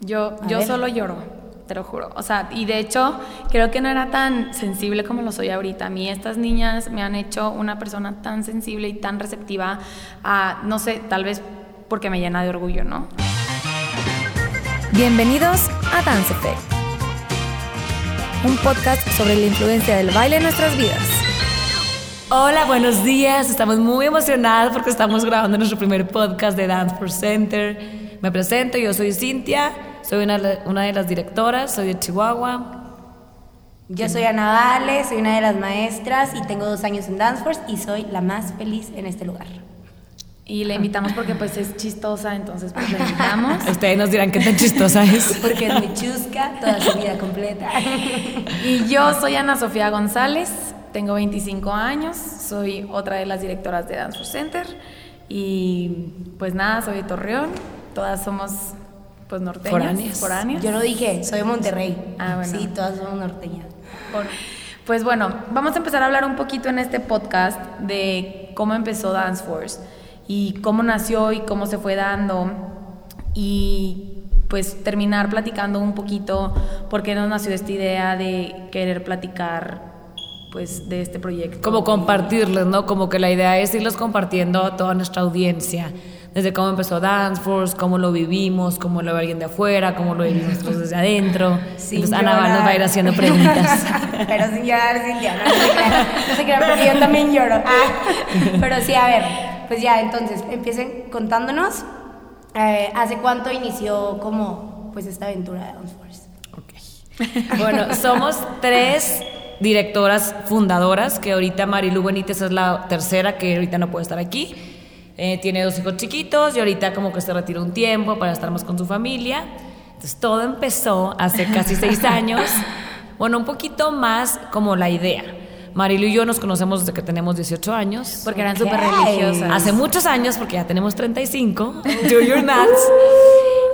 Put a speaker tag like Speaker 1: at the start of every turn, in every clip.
Speaker 1: Yo,
Speaker 2: A
Speaker 1: yo
Speaker 2: ver.
Speaker 1: solo lloro, te lo juro. O sea, y de hecho, creo que no era tan sensible como lo soy ahorita. A mí estas niñas me han hecho una persona tan sensible y tan receptiva a, no sé, tal vez porque me llena de orgullo, ¿no?
Speaker 3: Bienvenidos a Dance Effect, un podcast sobre la influencia del baile en nuestras vidas.
Speaker 2: Hola, buenos días. Estamos muy emocionados porque estamos grabando nuestro primer podcast de Dance for Center. Me presento, yo soy Cintia, soy una, una de las directoras, soy de Chihuahua.
Speaker 4: Yo soy Ana Vale, soy una de las maestras y tengo dos años en Danceforce y soy la más feliz en este lugar.
Speaker 1: Y le invitamos porque pues es chistosa, entonces pues le invitamos.
Speaker 2: Ustedes nos dirán qué tan chistosa es.
Speaker 4: Porque es muy chusca toda su vida completa.
Speaker 1: Y yo soy Ana Sofía González, tengo 25 años, soy otra de las directoras de Dance for Center y pues nada, soy de Torreón, todas somos pues norteñas,
Speaker 2: Foráneas.
Speaker 1: foráneas.
Speaker 4: Yo no dije, soy de Monterrey.
Speaker 1: Ah, bueno.
Speaker 4: Sí, todas somos norteñas.
Speaker 1: Por- Pues bueno, vamos a empezar a hablar un poquito en este podcast de cómo empezó Dance Force y cómo nació y cómo se fue dando y pues terminar platicando un poquito por qué nos nació esta idea de querer platicar pues de este proyecto.
Speaker 2: Como compartirles, ¿no? Como que la idea es irlos compartiendo a toda nuestra audiencia. Desde cómo empezó Dance Force, cómo lo vivimos, cómo lo ve alguien de afuera, cómo lo vivimos nosotros desde adentro.
Speaker 4: Sin
Speaker 2: Entonces Ana Val nos va a ir
Speaker 4: llorar.
Speaker 2: haciendo preguntas.
Speaker 4: pero sin llorar, sin llorar. No se crean, no se crean, porque yo también lloro. Ah, Pero sí, a ver, pues ya, entonces, empiecen contándonos. eh, ¿Hace cuánto inició como pues esta aventura de Danceforce?
Speaker 2: Ok. Bueno, somos tres directoras fundadoras, que ahorita Marilu Benítez es la tercera, que ahorita no puede estar aquí. Eh, tiene dos hijos chiquitos y ahorita como que se retiró un tiempo para estar más con su familia. Entonces todo empezó hace casi seis años. Bueno, un poquito más como la idea. Marilu y yo nos conocemos desde que tenemos 18 años.
Speaker 1: porque eran
Speaker 4: Ok.
Speaker 1: súper religiosas.
Speaker 2: Hace muchos años, porque ya tenemos 35, do your maths.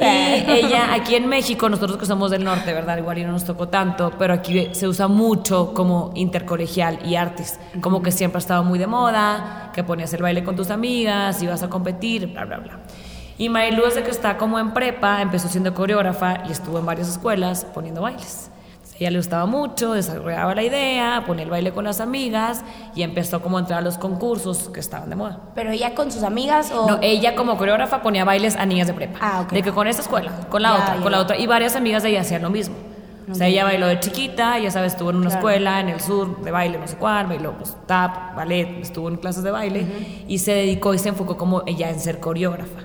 Speaker 2: Y ella, aquí en México, nosotros que somos del norte, ¿verdad? Igual y no nos tocó tanto, pero aquí se usa mucho como intercolegial y artes. Como que siempre ha estado muy de moda, que ponías el baile con tus amigas, ibas a competir, bla, bla, bla. Y Marilu, desde que está como en prepa, empezó siendo coreógrafa y estuvo en varias escuelas poniendo bailes. Ella le gustaba mucho, desarrollaba la idea, ponía el baile con las amigas y empezó como a entrar a los concursos que estaban de moda.
Speaker 4: ¿Pero ella con sus amigas o...?
Speaker 2: No, ella como coreógrafa ponía bailes a niñas de prepa.
Speaker 4: Ah, ok.
Speaker 2: De que con esta escuela, con la
Speaker 4: Ya,
Speaker 2: otra,
Speaker 4: ya.
Speaker 2: con la otra. Y varias amigas de ella hacían lo mismo. O sea, ella bailó de chiquita, ya sabes, estuvo en una
Speaker 4: Claro.
Speaker 2: escuela en el sur de baile, no sé cuál, bailó pues, tap, ballet, estuvo en clases de baile y se dedicó y se enfocó como ella en ser coreógrafa.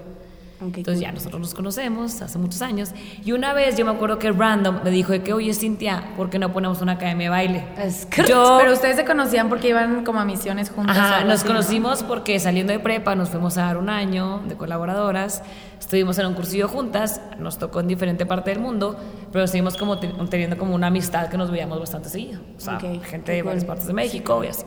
Speaker 2: Entonces ya nosotros nos conocemos hace muchos años y una vez yo me acuerdo que Random me dijo de que, oye Cintia, ¿por qué no ponemos una academia de baile?
Speaker 4: Es
Speaker 2: Yo
Speaker 1: Pero ustedes se conocían porque iban como a misiones juntas.
Speaker 2: Ajá, nos
Speaker 1: así,
Speaker 2: conocimos porque saliendo de prepa nos fuimos a dar un año de colaboradoras, estuvimos en un cursillo juntas, nos tocó en diferente parte del mundo, pero seguimos como te- teniendo como una amistad que nos veíamos bastante seguido, o sea,
Speaker 4: Ok,
Speaker 2: gente de varias
Speaker 4: cool.
Speaker 2: partes de México y así.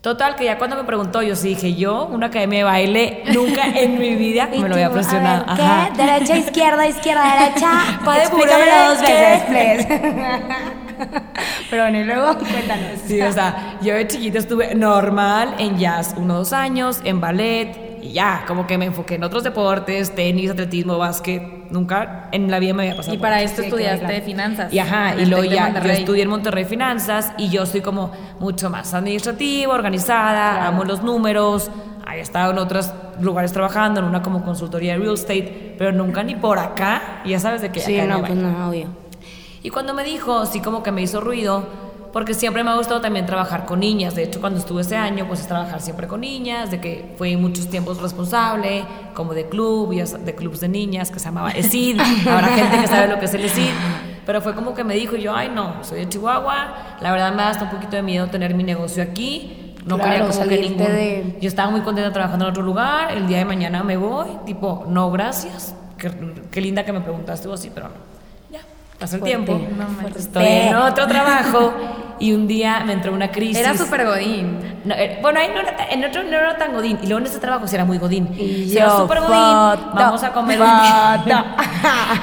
Speaker 2: Total, que ya cuando me preguntó, yo sí dije, yo, una academia de baile, nunca en mi vida
Speaker 4: ¿Y
Speaker 2: me lo había
Speaker 4: A
Speaker 2: presionado.
Speaker 4: ver, ¿Qué?
Speaker 2: Ajá.
Speaker 4: Derecha, izquierda, izquierda, derecha.
Speaker 2: Pa' de
Speaker 4: Explícamelo dos veces, please. Pero bueno, y luego cuéntanos.
Speaker 2: Sí, o sea, yo de chiquita estuve normal en jazz, uno o dos años, en ballet, y ya, como que me enfoqué en otros deportes, tenis, atletismo, básquet, nunca en la vida me había pasado.
Speaker 1: Y para esto
Speaker 4: Sí,
Speaker 1: estudiaste
Speaker 4: claro.
Speaker 1: finanzas.
Speaker 2: Y ajá, y luego ya, yo estudié en Monterrey Finanzas y yo soy como mucho más administrativa, organizada, amo los números, he estado en otros lugares trabajando, en una como consultoría de real estate, pero nunca ni por acá, ya sabes de qué.
Speaker 4: Sí,
Speaker 2: acá
Speaker 4: no,
Speaker 2: ni
Speaker 4: pues no, obvio.
Speaker 2: Y cuando me dijo, sí como que me hizo ruido, porque siempre me ha gustado también trabajar con niñas. De hecho, cuando estuve ese año, pues es trabajar siempre con niñas, de que fui muchos tiempos responsable, como de club, de clubs de niñas, que se llamaba ESID. Habrá gente que sabe lo que es el ESID. Pero fue como que me dijo, yo, ay no, soy de Chihuahua, la verdad me da hasta un poquito de miedo tener mi negocio aquí. No
Speaker 4: Claro,
Speaker 2: quería como que ningún...
Speaker 4: de-
Speaker 2: Yo estaba muy contenta trabajando en otro lugar, el día de mañana me voy, tipo, no, gracias. Qué, qué linda que me preguntaste o así, pero no. Pasó el tiempo.
Speaker 4: no.
Speaker 2: Estoy en otro trabajo y un día me entró una crisis.
Speaker 1: Era súper godín.
Speaker 2: No, eh, bueno, ahí no era, en otro no era tan godín. Y luego en este trabajo sí era muy godín.
Speaker 4: Y
Speaker 2: Sí era
Speaker 4: yo,
Speaker 2: súper godín.
Speaker 4: foto,
Speaker 2: Vamos a comer un.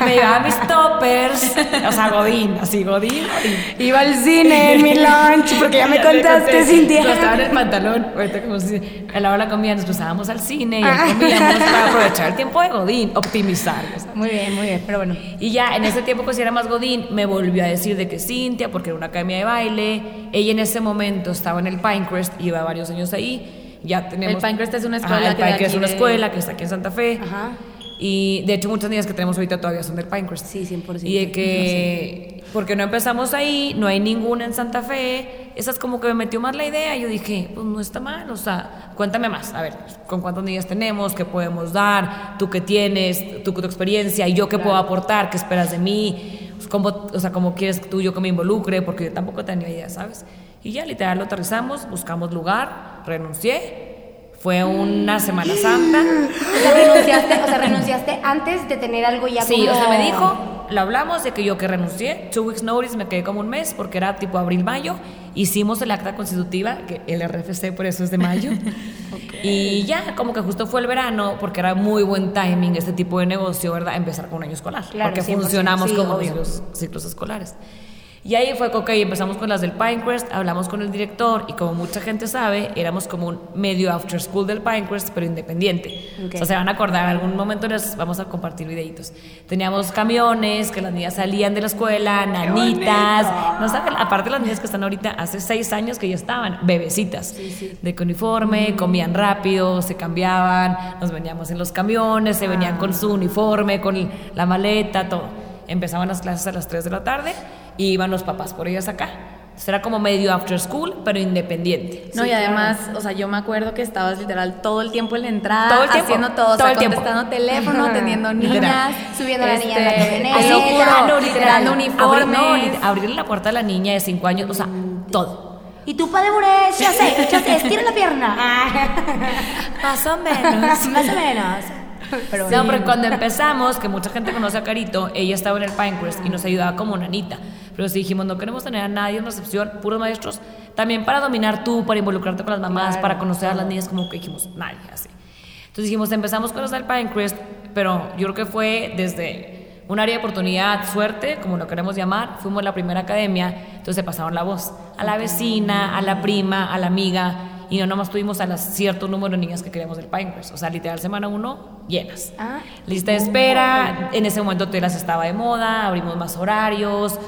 Speaker 2: me llevaba mis toppers, o sea, Godín, así, Godín, Godín.
Speaker 4: Iba al cine en mi lunch, porque ya me contaste, Cintia.
Speaker 2: Estaba en el pantalón, ahorita como si a la hora de la comida nos cruzábamos al cine y comíamos para aprovechar el tiempo de Godín, optimizar. o sea.
Speaker 4: Muy bien, muy bien, pero bueno.
Speaker 2: Y ya en ese tiempo que si era más Godín, me volvió a decir de que Cintia, porque era una academia de baile, ella en ese momento estaba en el Pinecrest, iba varios años ahí, ya tenemos...
Speaker 1: El Pinecrest es una
Speaker 2: Ajá,
Speaker 1: escuela
Speaker 2: el
Speaker 1: que de
Speaker 2: Pinecrest es una
Speaker 1: de-
Speaker 2: escuela que está aquí en Santa Fe.
Speaker 4: Ajá.
Speaker 2: Y de hecho muchas niñas que tenemos ahorita todavía son del Pinecrest.
Speaker 4: Sí, 100%.
Speaker 2: Y de que, porque no empezamos ahí, no hay ninguna en Santa Fe, esa es como que me metió más la idea. Yo dije, pues no está mal, o sea, cuéntame más, a ver, con cuántas niñas tenemos, qué podemos dar, tú qué tienes, tú con tu experiencia, y yo qué puedo aportar, qué esperas de mí, Pues, cómo, o sea, cómo quieres tú yo que me involucre, porque yo tampoco tenía idea, ¿sabes? Y ya literal lo aterrizamos, buscamos lugar, renuncié, fue una Semana Santa.
Speaker 4: O sea, renunciaste, o sea, renunciaste antes de tener algo ya
Speaker 2: Sí,
Speaker 4: como...
Speaker 2: o sea, me dijo, lo hablamos de que yo que renuncié, two weeks notice, me quedé como un mes porque era tipo abril-mayo, hicimos el acta constitutiva, que el RFC por eso es de mayo, y ya como que justo fue el verano, porque era muy buen timing este tipo de negocio, ¿verdad? Empezar con un año escolar,
Speaker 4: Claro,
Speaker 2: porque
Speaker 4: 100%,
Speaker 2: funcionamos
Speaker 4: sí,
Speaker 2: como
Speaker 4: obvio.
Speaker 2: los ciclos escolares. Y ahí fue que, ok, empezamos con las del Pinecrest, hablamos con el director y como mucha gente sabe, éramos como un medio after school del Pinecrest, pero independiente.
Speaker 4: Ok.
Speaker 2: O sea, se van a acordar, en algún momento les vamos a compartir videitos. Teníamos camiones, que las niñas salían de la escuela, nanitas. No saben, aparte las niñas que están ahorita, hace seis años que ya estaban, bebecitas. De que uniforme, comían rápido, se cambiaban, nos veníamos en los camiones, se venían con su uniforme, con la maleta, todo. Empezaban las clases a las 3 de la tarde y iban los papás por ellas acá. Era como medio after school, pero independiente.
Speaker 1: No,
Speaker 4: Sí,
Speaker 1: y además, o sea, yo me acuerdo que estabas literal todo el tiempo en la entrada,
Speaker 2: Todo el tiempo,
Speaker 1: haciendo todo, o
Speaker 2: todo
Speaker 1: sea,
Speaker 2: el tiempo.
Speaker 1: contestando teléfono, atendiendo
Speaker 2: Literal.
Speaker 1: niñas,
Speaker 4: Subiendo a la niña la
Speaker 1: este,
Speaker 4: camioneta.
Speaker 1: te lo
Speaker 4: Así,
Speaker 1: juro,
Speaker 2: Claro,
Speaker 1: literal,
Speaker 2: Abrir, no, abrirle la puerta a la niña de 5 años, o sea, todo.
Speaker 4: Y tú, padre Bures, ya sé, ya sé, estira la pierna.
Speaker 2: Más o menos.
Speaker 4: Más o menos. Pero
Speaker 2: No, pero cuando empezamos, que mucha gente conoce a Carito, ella estaba en el Pinecrest y nos ayudaba como nanita. Pero sí dijimos, no queremos tener a nadie en recepción, puros maestros. También para dominar tú, para involucrarte con las mamás,
Speaker 4: Claro.
Speaker 2: para conocer a las niñas, como que dijimos, nadie, así. Entonces dijimos, empezamos con los del Pinecrest, pero yo creo que fue desde un área de oportunidad, suerte, como lo queremos llamar, fuimos la primera academia, entonces se pasaron la voz a la vecina, a la prima, a la amiga, y no nomás tuvimos a las cierto número de niñas que queríamos del Pinecrest, o sea, literal semana uno, llenas.
Speaker 4: Ah.
Speaker 2: Lista de espera, en ese momento Telas estaba de moda, abrimos más horarios,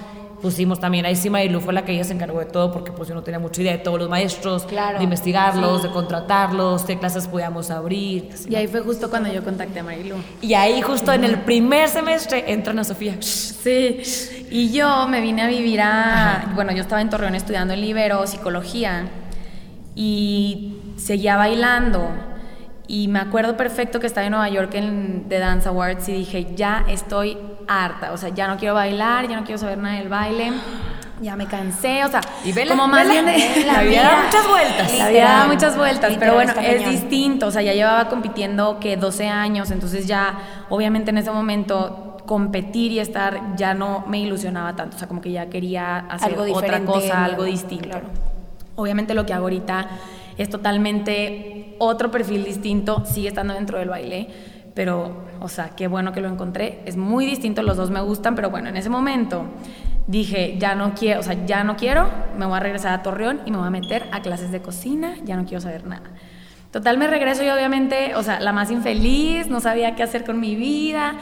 Speaker 2: pusimos también, ahí sí Marilu fue la que ella se encargó de todo, porque pues yo no tenía mucha idea de todos los maestros,
Speaker 4: Claro.
Speaker 2: de investigarlos, de contratarlos, qué clases podíamos abrir.
Speaker 1: Y ahí fue justo cuando yo contacté a Marilu.
Speaker 2: Y ahí justo en el primer semestre entra Ana Sofía.
Speaker 1: Sí, y yo me vine a vivir a, bueno, yo estaba en Torreón estudiando en Libero, psicología, y seguía bailando. Y me acuerdo perfecto que estaba en Nueva York en The Dance Awards y dije, ya estoy harta, o sea, ya no quiero bailar, ya no quiero saber nada del baile, ya me cansé, o sea,
Speaker 2: Y vela,
Speaker 1: como más
Speaker 2: vela,
Speaker 1: bien de-
Speaker 2: la vida da muchas vueltas.
Speaker 1: La vida da muchas vueltas, pero bueno, es
Speaker 4: cañón.
Speaker 1: distinto, o sea, ya llevaba compitiendo que 12 años, entonces ya, obviamente en ese momento competir y estar ya no me ilusionaba tanto, o sea, como que ya quería hacer
Speaker 4: Algo
Speaker 1: otra cosa, algo distinto.
Speaker 4: claro.
Speaker 1: Obviamente lo que hago ahorita es totalmente otro perfil distinto, sigue estando dentro del baile, pero, o sea, qué bueno que lo encontré. Es muy distinto, los dos me gustan, pero bueno, en ese momento dije, ya no quiero, o sea, ya no quiero, me voy a regresar a Torreón y me voy a meter a clases de cocina, ya no quiero saber nada. Total, me regreso y obviamente, o sea, la más infeliz, no sabía qué hacer con mi vida.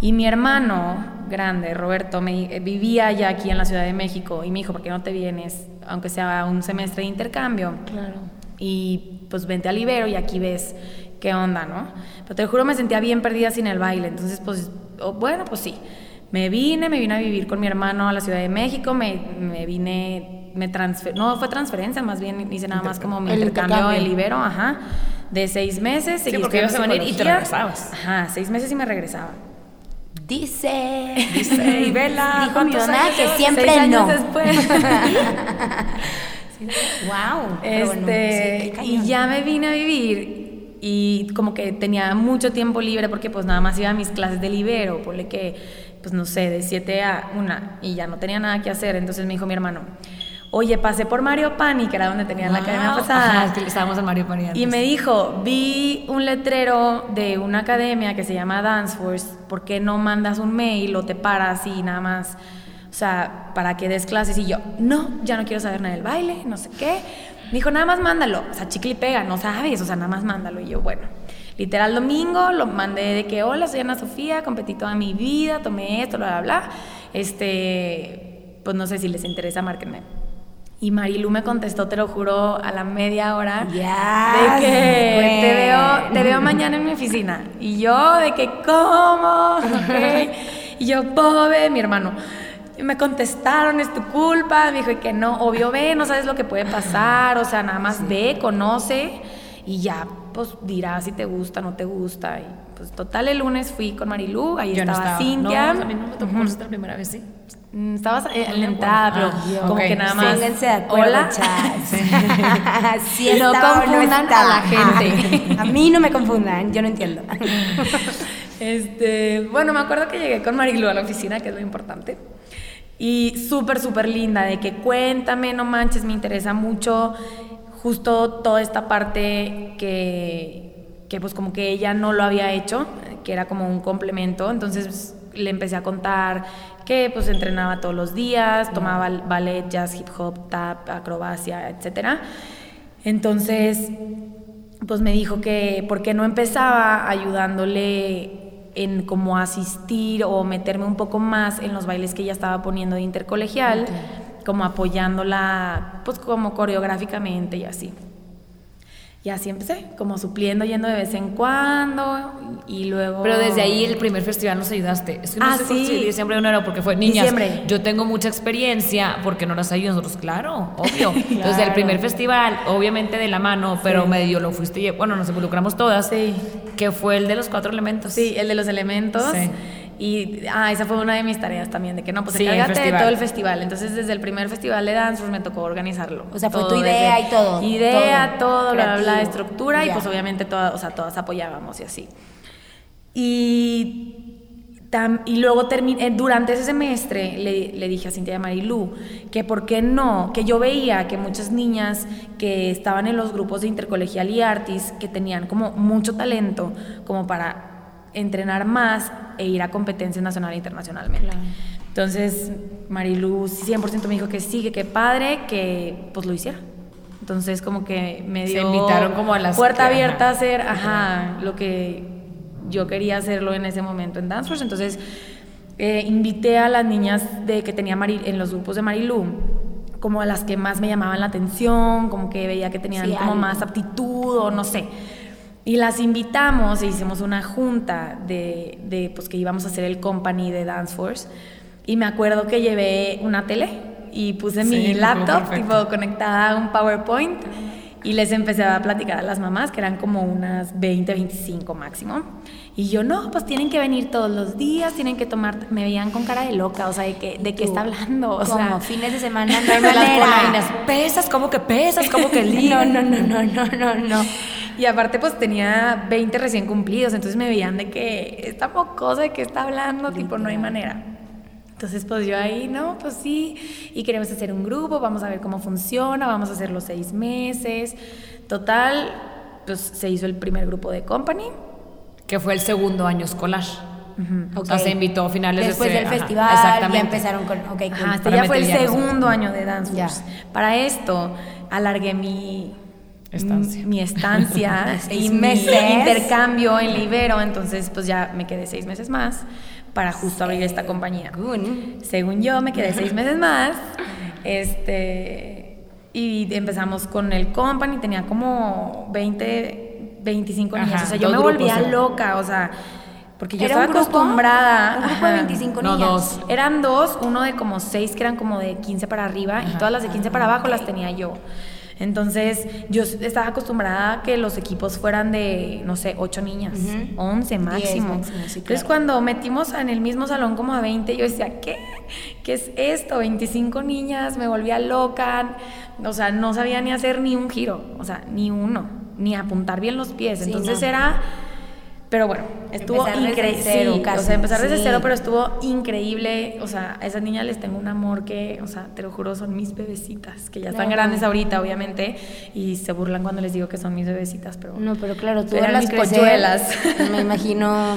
Speaker 1: Y mi hermano grande, Roberto, me, eh, vivía ya aquí en la Ciudad de México y me dijo, ¿por qué no te vienes, aunque sea un semestre de intercambio?
Speaker 4: Claro.
Speaker 1: Y pues vente al Ibero y aquí ves qué onda, ¿no? Pero te juro, me sentía bien perdida sin el baile. Entonces, pues, oh, bueno, pues sí. Me vine, me vine a vivir con mi hermano a la Ciudad de México, me, me vine, me transfer no fue transferencia, más bien hice nada más como mi
Speaker 4: El
Speaker 1: intercambio, el Ibero, ajá, de seis meses. seguí
Speaker 2: porque ibas a
Speaker 1: estudiando
Speaker 2: venir y te regresabas.
Speaker 1: Ajá, seis meses y me regresaba.
Speaker 4: Dice.
Speaker 2: Dice, y vela,
Speaker 4: Dijo mi
Speaker 2: ¿cuántos
Speaker 4: mamá
Speaker 2: años
Speaker 4: que siempre
Speaker 1: Seis años
Speaker 4: no.
Speaker 1: después.
Speaker 4: wow.
Speaker 1: Este, y ya me vine a vivir y como que tenía mucho tiempo libre porque pues nada más iba a mis clases de libero, ponle que, pues no sé, de 7 a 1 y ya no tenía nada que hacer. Entonces me dijo mi hermano, oye, pasé por Mario Pani, que era donde tenía la academia
Speaker 2: Wow.
Speaker 1: pasada.
Speaker 2: Ajá, estábamos en Mario Pani antes.
Speaker 1: Y me dijo, vi un letrero de una academia que se llama Dance Force, ¿por qué no mandas un mail o te paras y nada más, o sea, para que des clases? Y yo, no, ya no quiero saber nada del baile, no sé qué. Me dijo, nada más mándalo, o sea, chicle y pega, no sabes, o sea, nada más mándalo. Y yo, bueno, literal domingo lo mandé de que, hola, soy Ana Sofía, competí toda mi vida, tomé esto, bla, bla, bla. Este, pues no sé si les interesa, márquenme. Y Marilu me contestó, te lo juro, a la media hora.
Speaker 4: Yes,
Speaker 1: de que te veo, te veo mañana en mi oficina. Y yo, de que, ¿cómo? Y yo, pobre, mi hermano. Y me contestaron, es tu culpa. Me dijo que no, obvio ve, no sabes lo que puede pasar. O sea, nada más ve, conoce y ya, pues dirás si te gusta, no te gusta. Y pues total, el lunes fui con Marilu, ahí
Speaker 2: Yo no
Speaker 1: estaba,
Speaker 2: estaba.
Speaker 1: Cintia.
Speaker 2: No, a mí no me tocó
Speaker 1: Ujú.
Speaker 2: esta primera vez, sí.
Speaker 1: Mm, Estabas la pero
Speaker 2: acuerdo. Ah,
Speaker 1: como que nada más.
Speaker 4: Pónganse de acuerdo,
Speaker 1: Hola.
Speaker 4: Sí
Speaker 1: No
Speaker 4: estaba
Speaker 1: confundan
Speaker 4: estaba.
Speaker 1: a la gente.
Speaker 4: A mí no me confundan, yo no entiendo.
Speaker 1: Este, bueno, me acuerdo que llegué con Marilu a la oficina, que es lo importante. Y súper, súper linda, de que cuéntame, no manches, me interesa mucho justo toda esta parte que, que pues como que ella no lo había hecho, que era como un complemento. Entonces pues, le empecé a contar que pues entrenaba todos los días, tomaba ballet, jazz, hip hop, tap, acrobacia, etcétera. Entonces, pues me dijo que por qué no empezaba ayudándole en como asistir o meterme un poco más en los bailes que ella estaba poniendo de intercolegial, como apoyándola pues como coreográficamente y así. Y así empecé, como supliendo, yendo de vez en cuando y luego...
Speaker 2: Pero desde ahí el primer festival nos ayudaste. Es que no
Speaker 1: Ah,
Speaker 2: sé
Speaker 1: sí.
Speaker 2: si diciembre o enero, porque fue niñas.
Speaker 1: Diciembre.
Speaker 2: Yo tengo mucha experiencia, porque no las ayudan nosotros, claro, obvio. Entonces, el primer festival, obviamente de la mano, pero medio lo fuiste, bueno, nos involucramos todas.
Speaker 1: Sí.
Speaker 2: Que fue el de los cuatro elementos.
Speaker 1: Sí, el de los elementos.
Speaker 2: Sí.
Speaker 1: Y ah, esa fue una de mis tareas también, de que no, pues
Speaker 2: Sí,
Speaker 1: encárgate de todo el festival. Entonces, desde el primer festival de dance, pues me tocó organizarlo.
Speaker 4: O sea, fue
Speaker 1: Todo,
Speaker 4: tu idea y todo,
Speaker 1: Idea,
Speaker 4: todo,
Speaker 1: bla, bla, estructura, y
Speaker 4: Ya.
Speaker 1: pues obviamente todas, o sea, todas apoyábamos y así. Y, tam- y luego terminé, durante ese semestre le, le dije a Cintia y a Marilú que por qué no, que yo veía que muchas niñas que estaban en los grupos de intercolegial y artis, que tenían como mucho talento como para entrenar más e ir a competencias nacional e internacionalmente. Entonces, Marilú 100% me dijo que sí, que qué padre, que pues lo hiciera. Entonces, como que me
Speaker 2: Se
Speaker 1: dio
Speaker 2: invitaron como a las
Speaker 1: puerta
Speaker 2: que-
Speaker 1: abierta a hacer, ajá, lo que yo quería hacerlo en ese momento en Dance Force. Entonces, eh, invité a las niñas de que tenía Mari- en los grupos de Marilú como a las que más me llamaban la atención, como que veía que tenían
Speaker 4: Sí,
Speaker 1: como
Speaker 4: algo.
Speaker 1: más aptitud o no sé. Y las invitamos e hicimos una junta de, de, pues que íbamos a hacer el company de Dance Force. Y me acuerdo que llevé una tele y puse
Speaker 2: Sí,
Speaker 1: mi laptop tipo conectada a un PowerPoint y les empecé a platicar a las mamás, que eran como unas 20, 25 máximo. Y yo, no, pues tienen que venir todos los días, tienen que tomar, me veían con cara de loca, o sea, de que, de qué está hablando, o
Speaker 4: como
Speaker 1: sea,
Speaker 4: fines de semana no hay
Speaker 2: Las
Speaker 4: manera.
Speaker 2: pesas, como que pesas, como que
Speaker 4: No, no, no, no, no, no, no.
Speaker 1: Y aparte, pues tenía 20 recién cumplidos, entonces me veían de que esta mocosa de qué está hablando, tipo, no hay manera. Entonces, pues yo ahí, no, pues sí, y queremos hacer un grupo, vamos a ver cómo funciona, vamos a hacer los seis meses. Total, pues se hizo el primer grupo de company.
Speaker 2: que fue el segundo año escolar. O sea, se invitó a finales
Speaker 4: Después
Speaker 2: de
Speaker 4: del
Speaker 2: ajá,
Speaker 4: festival,
Speaker 2: exactamente.
Speaker 4: ya empezaron con. Ok, cool.
Speaker 1: Ajá, este ya fue el segundo año de Dance. Para esto, alargué mi
Speaker 2: Estancia.
Speaker 1: mi estancia y mi
Speaker 4: meses.
Speaker 1: intercambio en Libero, entonces pues ya me quedé seis meses más para justo abrir esta compañía. Según yo, me quedé seis meses más. Este, y empezamos con el company, tenía como 20, 25
Speaker 2: Ajá,
Speaker 1: niñas. O sea, yo me volvía
Speaker 2: grupos,
Speaker 1: loca, o sea, porque yo
Speaker 4: ¿Era
Speaker 1: estaba
Speaker 4: un grupo?
Speaker 1: acostumbrada.
Speaker 4: Un grupo de
Speaker 1: ajá.
Speaker 4: 25
Speaker 2: No,
Speaker 4: niñas.
Speaker 2: dos.
Speaker 1: Eran dos, uno de como seis que eran como de 15 para arriba y todas las de 15 para abajo las tenía yo. Entonces, yo estaba acostumbrada a que los equipos fueran de, no sé, 8 niñas,
Speaker 4: Ujú.
Speaker 1: 11 máximo.
Speaker 4: máximo, sí,
Speaker 1: Entonces, cuando metimos en el mismo salón como a 20, yo decía, ¿qué? ¿Qué es esto? 25 niñas, me volvía loca. O sea, no sabía ni hacer ni un giro, o sea, ni uno, ni apuntar bien los pies.
Speaker 4: Sí,
Speaker 1: Entonces
Speaker 4: no.
Speaker 1: era Pero bueno, estuvo increíble. Sí, o sea, empezar desde
Speaker 4: sí.
Speaker 1: cero, pero estuvo increíble. O sea, a esas niñas les tengo un amor que, o sea, te lo juro, son mis bebecitas, que ya están grandes ahorita, obviamente, y se burlan cuando les digo que son mis bebecitas, pero.
Speaker 4: No, pero claro, tú
Speaker 1: Eran mis
Speaker 4: crecer. Me imagino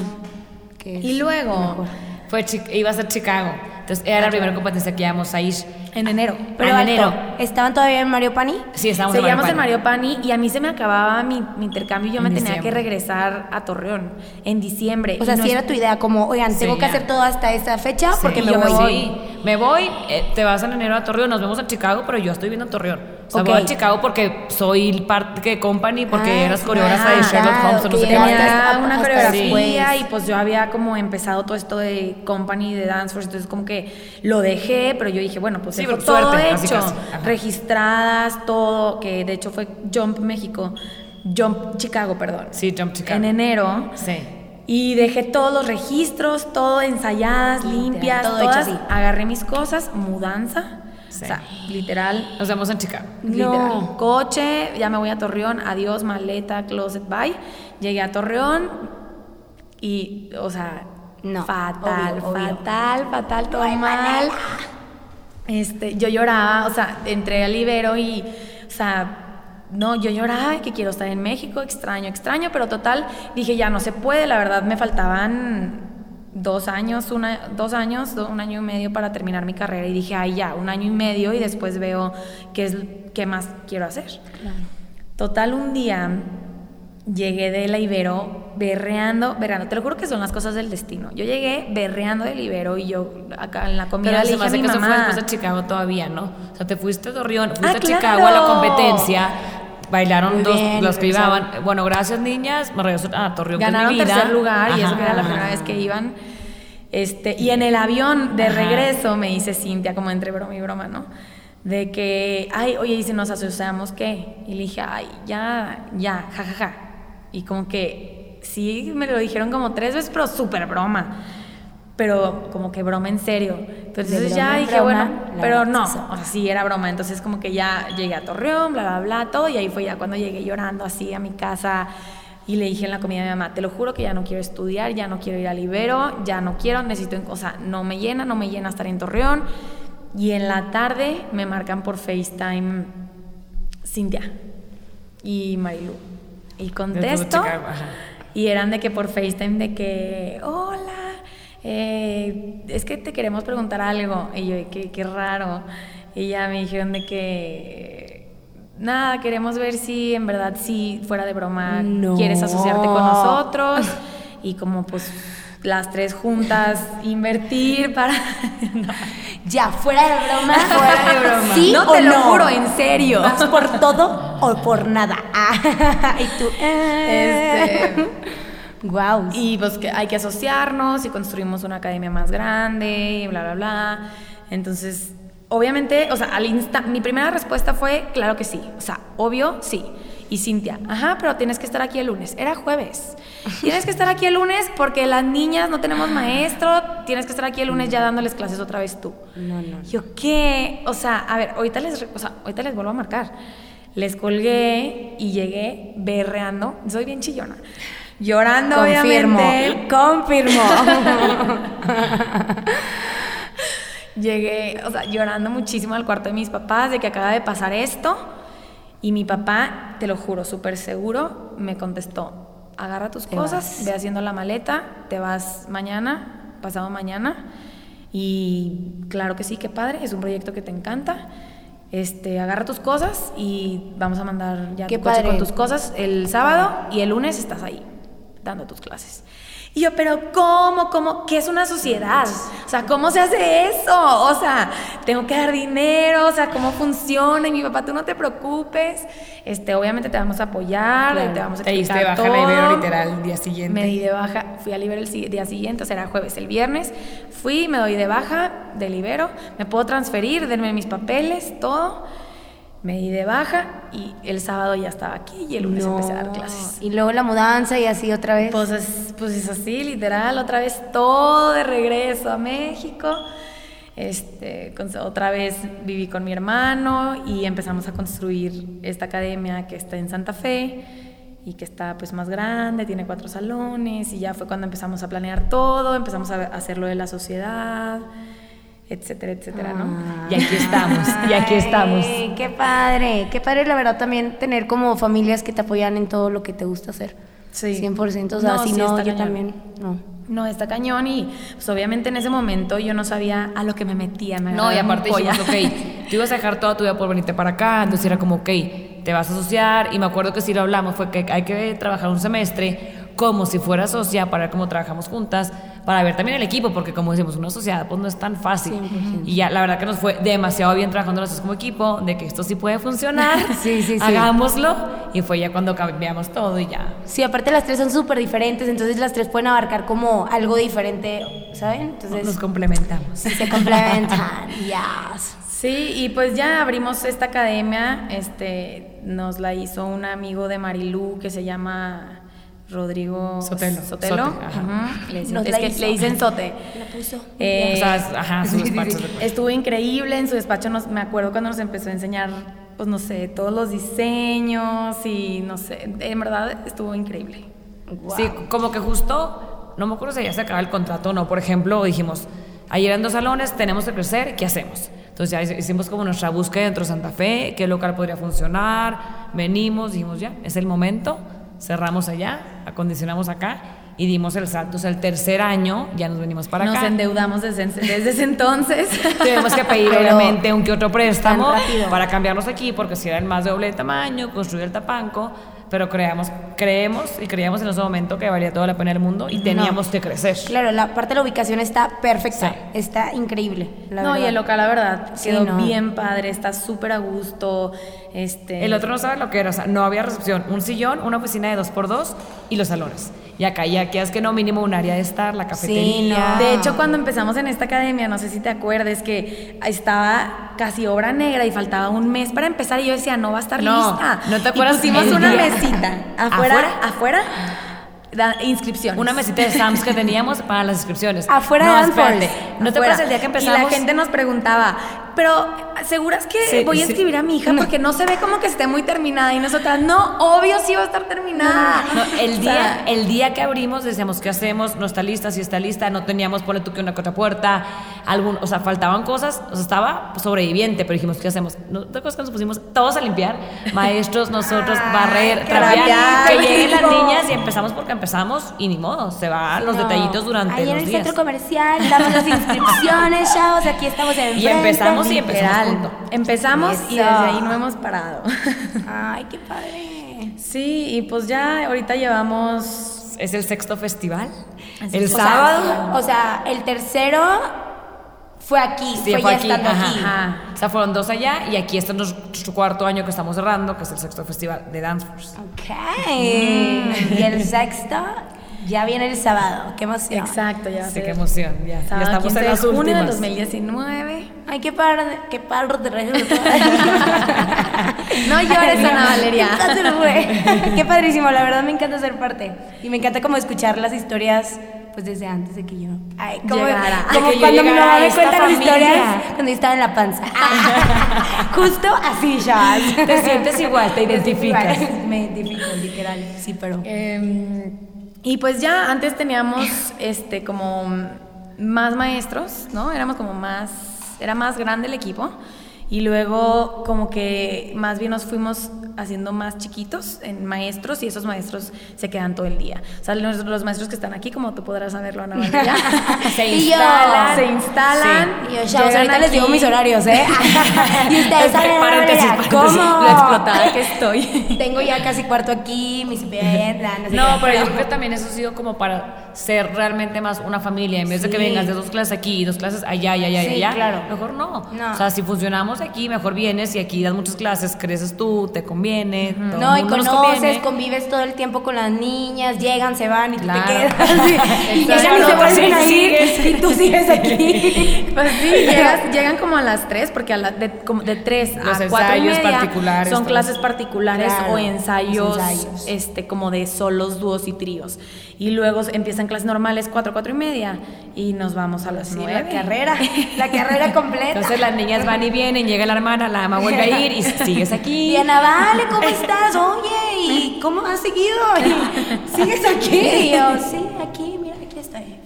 Speaker 4: que
Speaker 1: Y luego.
Speaker 2: Fue iba a ser Chicago. Entonces era la primera competencia que íbamos a ir.
Speaker 1: en enero.
Speaker 4: Pero
Speaker 2: en
Speaker 4: alto,
Speaker 2: enero.
Speaker 4: ¿estaban todavía en Mario Pani?
Speaker 2: Sí, estábamos
Speaker 1: Seguíamos en
Speaker 2: en Mario
Speaker 1: Mario Pani y a mí se me acababa mi, mi intercambio y yo
Speaker 2: En
Speaker 1: me tenía que regresar a Torreón en diciembre.
Speaker 4: O sea,
Speaker 1: no
Speaker 4: si
Speaker 1: es-
Speaker 4: era tu idea, como, oigan,
Speaker 2: Sí,
Speaker 4: tengo que
Speaker 2: ya.
Speaker 4: hacer todo hasta esa fecha porque
Speaker 2: Sí,
Speaker 4: me
Speaker 2: yo
Speaker 4: voy.
Speaker 2: Sí, me voy, eh, te vas en enero a Torreón, nos vemos en Chicago, pero yo estoy viendo Torreón. O sea, voy a Chicago porque soy parte de company, porque
Speaker 4: Ah,
Speaker 2: eras coreógrafa de
Speaker 4: ah,
Speaker 2: Sherlock
Speaker 4: claro,
Speaker 2: Holmes o no sé qué.
Speaker 1: tenía una coreografía y pues yo había como empezado todo esto de company de dance force entonces como que lo dejé pero yo dije bueno pues
Speaker 2: Sí,
Speaker 1: todo
Speaker 2: suerte,
Speaker 1: hecho registradas todo que de hecho fue Jump México Jump Chicago perdón
Speaker 2: Sí, Jump Chicago.
Speaker 1: en enero
Speaker 2: Sí.
Speaker 1: Y dejé todos los registros todo ensayadas
Speaker 4: Literal,
Speaker 1: limpias
Speaker 4: todo hecho
Speaker 1: todas
Speaker 4: así.
Speaker 1: agarré mis cosas mudanza
Speaker 2: Sí.
Speaker 1: o sea literal
Speaker 2: Nos vemos en Chicago.
Speaker 1: Literal. Coche, ya me voy a Torreón, adiós, maleta, closet, bye. Llegué a Torreón y, o sea,
Speaker 4: No,
Speaker 1: fatal,
Speaker 4: obvio, obvio.
Speaker 1: fatal, fatal, todo mal. Este, yo lloraba, o sea, entré al Ibero y, o sea, no, yo lloraba que quiero estar en México, extraño, extraño, pero total, dije, ya no se puede, la verdad me faltaban dos años, una, dos años, do- un año y medio para terminar mi carrera y dije, ay, ya, un año y medio y después veo qué, es, qué más quiero hacer. Total, un día llegué de la Ibero berreando, berreando, te lo juro que son las cosas del destino. Yo llegué berreando del Ibero y yo acá en la comida
Speaker 2: Pero
Speaker 1: le
Speaker 2: se me
Speaker 1: dije a mi
Speaker 2: que eso fue después de Chicago todavía, ¿no? O sea, te fuiste a Torreón, fuiste
Speaker 1: Ah,
Speaker 2: a Chicago a la competencia, bailaron
Speaker 4: Muy
Speaker 2: dos,
Speaker 4: bien,
Speaker 2: los que iban. Bueno, gracias niñas, me regreso a Torreón. que es mi
Speaker 1: Ganaron
Speaker 2: vida.
Speaker 1: tercer lugar y eso que era la
Speaker 2: Ajá.
Speaker 1: primera vez que iban. Este, y en el avión de
Speaker 2: Ajá.
Speaker 1: regreso me dice Cintia, como entre broma y broma, ¿no? De que, ay, oye, y si nos asociamos, ¿qué? Y le dije, ay, ya, ya, ja, ja, ja. Y como que, sí, me lo dijeron como tres veces, pero súper broma. Pero como que broma en serio. Entonces ya dije,
Speaker 4: broma,
Speaker 1: bueno, pero no, o sea, sí era broma. Entonces como que ya llegué a Torreón, bla, bla, bla, todo. Y ahí fue ya cuando llegué llorando así a mi casa. Y le dije en la comida a mi mamá, te lo juro que ya no quiero estudiar, ya no quiero ir al Ibero, ya no quiero, necesito, o sea, no me llena, no me llena estar en Torreón. Y en la tarde me marcan por FaceTime Cintia y Marilu. Y contesto. Y eran de que por FaceTime de que, hola, eh, es que te queremos preguntar algo. Y yo, qué, qué raro. Y ya me dijeron de que, nada, queremos ver si en verdad, si fuera de broma,
Speaker 4: No.
Speaker 1: quieres asociarte con nosotros. Y como pues las tres juntas invertir para... No.
Speaker 4: Ya, fuera de broma. Fuera de broma. ¿Sí
Speaker 1: no te lo
Speaker 4: no?
Speaker 1: juro, en serio.
Speaker 4: ¿Vas por todo o por nada? Ah, y tú.
Speaker 1: Este,
Speaker 4: Wow.
Speaker 1: Y pues que hay que asociarnos y construimos una academia más grande y bla, bla, bla. Entonces, obviamente, o sea, al insta mi primera respuesta fue, claro que sí. O sea, obvio, sí. Y Cintia, ajá, pero tienes que estar aquí el lunes. Era jueves. Tienes que estar aquí el lunes porque las niñas no tenemos maestro. Tienes que estar aquí el lunes ya dándoles clases otra vez tú.
Speaker 4: No, no.
Speaker 1: Yo, ¿qué? O sea, a ver, ahorita les, o sea, ahorita les vuelvo a marcar. Les colgué y llegué berreando. Soy bien chillona. Llorando,
Speaker 4: Confirmo.
Speaker 1: obviamente.
Speaker 4: Confirmo.
Speaker 1: Llegué, o sea, llorando muchísimo al cuarto de mis papás de que acaba de pasar esto. Y mi papá, te lo juro, súper seguro, me contestó, agarra tus
Speaker 4: Te
Speaker 1: cosas,
Speaker 4: vas.
Speaker 1: ve haciendo la maleta, te vas mañana, pasado mañana. Y claro que sí, qué padre, es un proyecto que te encanta. Este, agarra tus cosas y vamos a mandar ya
Speaker 4: Qué
Speaker 1: tu coche
Speaker 4: padre.
Speaker 1: con tus cosas el sábado y el lunes estás ahí dando tus clases. Y yo, pero ¿cómo? ¿Cómo? ¿Qué es una sociedad? O sea, ¿cómo se hace eso? O sea, tengo que dar dinero, o sea, ¿cómo funciona? Y mi papá, tú no te preocupes, este, obviamente te vamos a apoyar,
Speaker 4: Claro.
Speaker 1: te vamos a
Speaker 2: Te diste
Speaker 1: explicar
Speaker 2: baja la Ibero
Speaker 1: todo.
Speaker 2: literal el día siguiente.
Speaker 1: Me di de baja, fui a Ibero el día siguiente, o sea, era jueves, el viernes. Fui, me doy de baja del Ibero, me puedo transferir, denme mis papeles, todo. Me di de baja y el sábado ya estaba aquí y el lunes
Speaker 4: No.
Speaker 1: empecé a dar clases.
Speaker 4: Y luego la mudanza y así otra vez.
Speaker 1: Pues es, pues es así, literal, otra vez todo de regreso a México. Este, con- otra vez viví con mi hermano y empezamos a construir esta academia que está en Santa Fe. y que está pues más grande, tiene cuatro salones y ya fue cuando empezamos a planear todo, empezamos a hacer lo de la sociedad, etcétera, etcétera, ¿no?
Speaker 2: Y aquí estamos, y aquí estamos.
Speaker 4: Ay, qué padre, qué padre la verdad también tener como familias que te apoyan en todo lo que te gusta hacer.
Speaker 1: Sí.
Speaker 4: 100%, o sea,
Speaker 1: No,
Speaker 4: si
Speaker 1: sí,
Speaker 4: no,
Speaker 1: está
Speaker 4: yo
Speaker 1: cañón.
Speaker 4: también, no.
Speaker 1: No, está cañón y pues obviamente en ese momento yo no sabía a lo que me metía. Me
Speaker 2: No, y aparte dijimos, ok, tú ibas a dejar toda tu vida por venirte para acá, entonces era como, ok, te vas a asociar, y me acuerdo que sí lo hablamos, fue que hay que trabajar un semestre como si fuera socia para ver cómo trabajamos juntas, para ver también el equipo, porque como decimos, una sociedad pues no es tan fácil. Y ya, la verdad que nos fue demasiado bien trabajando nosotros como equipo, de que esto sí puede funcionar,
Speaker 4: Sí, sí, sí.
Speaker 2: hagámoslo, y fue ya cuando cambiamos todo y ya.
Speaker 4: Sí, aparte las tres son súper diferentes, entonces las tres pueden abarcar como algo diferente, ¿saben? Entonces
Speaker 2: Nos complementamos.
Speaker 4: sí se complementan. yes.
Speaker 1: Sí, y pues ya abrimos esta academia, este, nos la hizo un amigo de Marilú que se llama Rodrigo
Speaker 2: Sotelo.
Speaker 1: Sotelo.
Speaker 2: Sote, ajá.
Speaker 1: Le dicen, es
Speaker 4: la
Speaker 1: que
Speaker 4: hizo.
Speaker 1: le dicen Sote.
Speaker 4: La puso.
Speaker 1: Eh,
Speaker 2: O sea, ajá, su despacho de-
Speaker 1: Estuvo increíble en su despacho, nos, me acuerdo cuando nos empezó a enseñar, pues no sé, todos los diseños y no sé, en verdad estuvo increíble.
Speaker 2: Sí, como que justo, no me acuerdo si ya se acaba el contrato o no. Por ejemplo, dijimos, ayer en dos salones, tenemos que crecer, ¿qué hacemos? Entonces ya hic- hicimos como nuestra búsqueda dentro de Santa Fe, qué local podría funcionar, venimos, dijimos ya, es el momento, cerramos allá, acondicionamos acá y dimos el salto. O sea, el tercer año ya nos venimos para
Speaker 1: Nos
Speaker 2: acá.
Speaker 1: endeudamos desde, desde ese entonces.
Speaker 2: Tuvimos que pedir obviamente un que otro préstamo para cambiarnos aquí porque si era el más doble de tamaño, construir el tapanco, pero creamos, creemos y creíamos en ese momento que valía toda la pena el mundo y teníamos que crecer.
Speaker 4: Claro, la parte de la ubicación está perfecta,
Speaker 2: Sí.
Speaker 4: está increíble. la
Speaker 1: no, y el local, la verdad,
Speaker 4: Sí,
Speaker 1: quedó
Speaker 4: no.
Speaker 1: bien padre, está súper a gusto. Este,
Speaker 2: El otro no sabe lo que era, o sea, no había recepción, un sillón, una oficina de dos por dos y los salones. Y acá ya quedas que no, mínimo un área de estar, la cafetería.
Speaker 4: no.
Speaker 1: De hecho, cuando empezamos en esta academia, no sé si te acuerdes que estaba casi obra negra y faltaba un mes para empezar y yo decía, no va a estar
Speaker 2: No,
Speaker 1: lista.
Speaker 2: ¿no te
Speaker 1: Y
Speaker 2: acuerdas
Speaker 1: pusimos
Speaker 2: el
Speaker 1: una mesita afuera,
Speaker 2: ¿Afuera?
Speaker 1: afuera, da.
Speaker 2: Una mesita de Sams que teníamos para las inscripciones.
Speaker 4: Afuera
Speaker 2: no,
Speaker 4: de
Speaker 2: espérate. ¿No te acuerdas el día que empezamos?
Speaker 1: Y la gente nos preguntaba, pero ¿seguras que
Speaker 2: Sí,
Speaker 1: voy a
Speaker 2: sí.
Speaker 1: inscribir a mi hija? Porque no se ve como que esté muy terminada. Y nosotras, no, obvio sí va a estar terminada.
Speaker 2: No, el,
Speaker 1: O
Speaker 2: día,
Speaker 1: sea,
Speaker 2: el día que abrimos decíamos, ¿qué hacemos? No está lista, si está lista, no teníamos, ponle tú que una otra puerta, algún, o sea, faltaban cosas, o sea, estaba sobreviviente, pero dijimos, ¿qué hacemos? ¿No te acuerdas que nos pusimos todos a limpiar? Maestros, nosotros,
Speaker 4: Ay,
Speaker 2: barrer, trapear, que lleguen las niñas y empezamos porque empezamos y ni modo, se van los
Speaker 4: No.
Speaker 2: detallitos durante
Speaker 4: Ahí en
Speaker 2: los
Speaker 4: el
Speaker 2: días.
Speaker 4: centro comercial, damos las inscripciones, chavos, aquí estamos en
Speaker 2: Y empezamos y empezamos
Speaker 1: literal,
Speaker 2: junto.
Speaker 1: Empezamos y desde ahí no hemos parado.
Speaker 4: Ay, qué padre.
Speaker 1: sí, y pues ya ahorita llevamos...
Speaker 2: Es el sexto festival.
Speaker 1: Así
Speaker 2: El
Speaker 4: sea,
Speaker 2: sábado.
Speaker 4: o sea, el tercero fue aquí,
Speaker 2: Sí,
Speaker 4: fue,
Speaker 2: fue
Speaker 4: ya
Speaker 2: aquí,
Speaker 4: estando
Speaker 2: ajá,
Speaker 4: aquí.
Speaker 1: Ajá.
Speaker 2: O sea, fueron dos allá y aquí este es nuestro cuarto año que estamos cerrando, que es el sexto festival de Dance Force.
Speaker 4: Ok. Y el sexto ya viene el sábado. Qué emoción.
Speaker 1: Exacto, ya va a
Speaker 2: Sí, qué emoción, ya. Ya estamos
Speaker 1: 15
Speaker 2: en
Speaker 1: de
Speaker 2: las últimas.
Speaker 1: 2019.
Speaker 4: Ay, qué padre, qué padre de
Speaker 1: No llores, Ana Valeria.
Speaker 4: Ya se me fue. Qué padrísimo, la verdad me encanta ser parte. Y me encanta como escuchar las historias pues desde antes de que yo. Ay, como,
Speaker 1: Llegara.
Speaker 4: como
Speaker 2: De que
Speaker 4: cuando mi mamá me cuenta las historias cuando yo estaba en la panza. Justo así, chavas.
Speaker 2: Te sientes igual, te identificas.
Speaker 4: Me identifico, literal. Sí, pero.
Speaker 1: Eh, y pues ya antes teníamos este como más maestros, ¿no? Éramos como más, era más grande el equipo. Y luego como que más bien nos fuimos haciendo más chiquitos en maestros y esos maestros se quedan todo el día. O sea, los, los maestros que están aquí, como tú podrás saberlo, Ana Valeria, se instalan, se instalan.
Speaker 4: Y yo, chavos, ahorita les digo mis horarios, ¿eh? y ustedes saben,
Speaker 2: Paréntesis,
Speaker 4: Valeria,
Speaker 2: paréntesis,
Speaker 4: ¿cómo?
Speaker 1: Lo explotada que estoy.
Speaker 4: Tengo ya casi cuarto aquí, mis piernas, no sé
Speaker 2: No, pero yo creo que también eso ha sido como para ser realmente más una familia. En vez de que
Speaker 4: Sí.
Speaker 2: vengas de dos clases aquí y dos clases allá y allá y
Speaker 4: Sí,
Speaker 2: allá,
Speaker 4: claro.
Speaker 2: mejor no.
Speaker 4: No.
Speaker 2: O sea, si funcionamos aquí, mejor vienes y aquí das muchas clases, creces tú, te conviene. todo
Speaker 4: No,
Speaker 2: el
Speaker 4: y
Speaker 2: mundo
Speaker 4: conoces,
Speaker 2: conviene.
Speaker 4: convives todo el tiempo con las niñas, llegan, se van y tú
Speaker 2: Claro.
Speaker 4: te quedas. Y llegan y se vuelven a ir y tú sigues aquí.
Speaker 1: Pues sí, llegas- llegan como a las 3, porque a la- de, como de 3
Speaker 2: Los
Speaker 1: a 4 y
Speaker 2: ensayos
Speaker 1: media
Speaker 2: particulares,
Speaker 1: son
Speaker 2: todo
Speaker 1: clases particulares
Speaker 4: Claro,
Speaker 1: o ensayos,
Speaker 4: ensayos.
Speaker 1: este como de solos, dúos y tríos. Y luego empiezan clases normales 4, 4 y media y nos vamos a las
Speaker 4: Sí,
Speaker 1: 9.
Speaker 4: la carrera, la carrera completa.
Speaker 2: Entonces las niñas van y vienen, llega la hermana, la ama vuelve a ir y sigues aquí.
Speaker 4: Y Ana, vale, ¿cómo estás? Oye, ¿y cómo has seguido? ¿Sigues aquí? Y yo, sí, aquí, mira, aquí estoy.